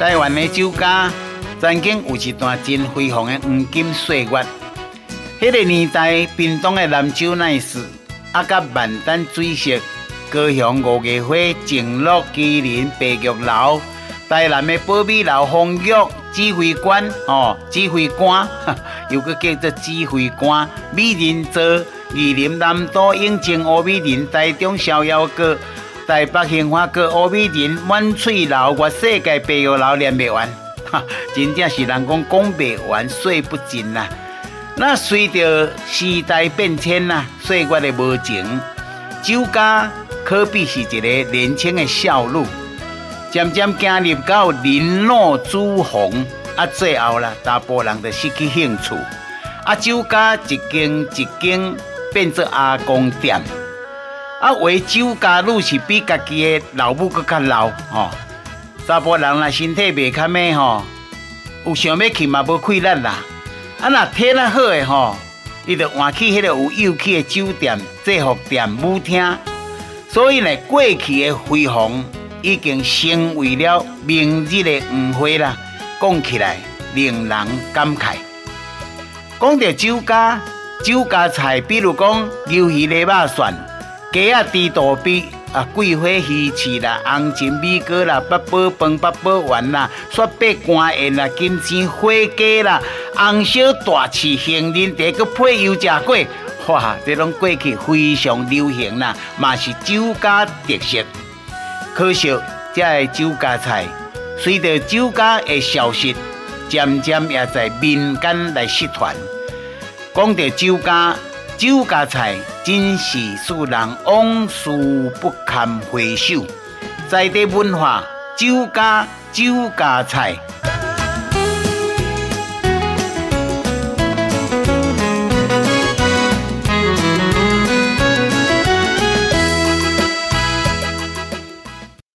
台湾的酒家曾经有一段真辉煌的黄金岁月。迄个年代，屏东的南州乃是啊，甲万丹水色、高雄五月花、静乐、麒麟、白玉楼、台南的宝美楼、丰玉、指挥官哦，指挥官，又个叫做指挥官、美人座、宜林南都永靖乌美人、台中逍遥阁、台北兴花阁、乌美林、万翠楼、我世界白玉楼念不完，哈，真正是人讲讲不完，说不尽啦。那随着时代变迁呐，岁月的无情，酒家可比是一个年轻的少女，渐渐走入到林诺朱红，啊，最后啦，大部人就失去兴趣，啊，酒家一间一间变做阿公店，啊，为酒家女是比家己的老母阁较老吼，大部分人啦身体袂堪咩吼，有想要去嘛无气力啦。啊，若体那好诶吼，伊就换去迄个有幼气诶酒店、制服店、舞厅，所以呢，过去诶辉煌已经成为了明日诶黄花啦。讲起来令人感慨。讲到酒家，酒家菜，比如讲鱿鱼内肉蒜、鸡仔猪肚皮。啊，桂花鱼翅啦，红鲟米糕啦，八宝饭、八宝丸啦，雪白干燕啦，金针花鸡啦，红烧大翅、杏仁茶，佮配油炸粿，哇，这拢过去非常流行啦，嘛是酒家特色。可惜，这个酒家菜随着酒家的消失，渐渐也在民间来失传。讲到酒家。酒家菜真是使人往事不堪回首，在地文化酒家酒家菜。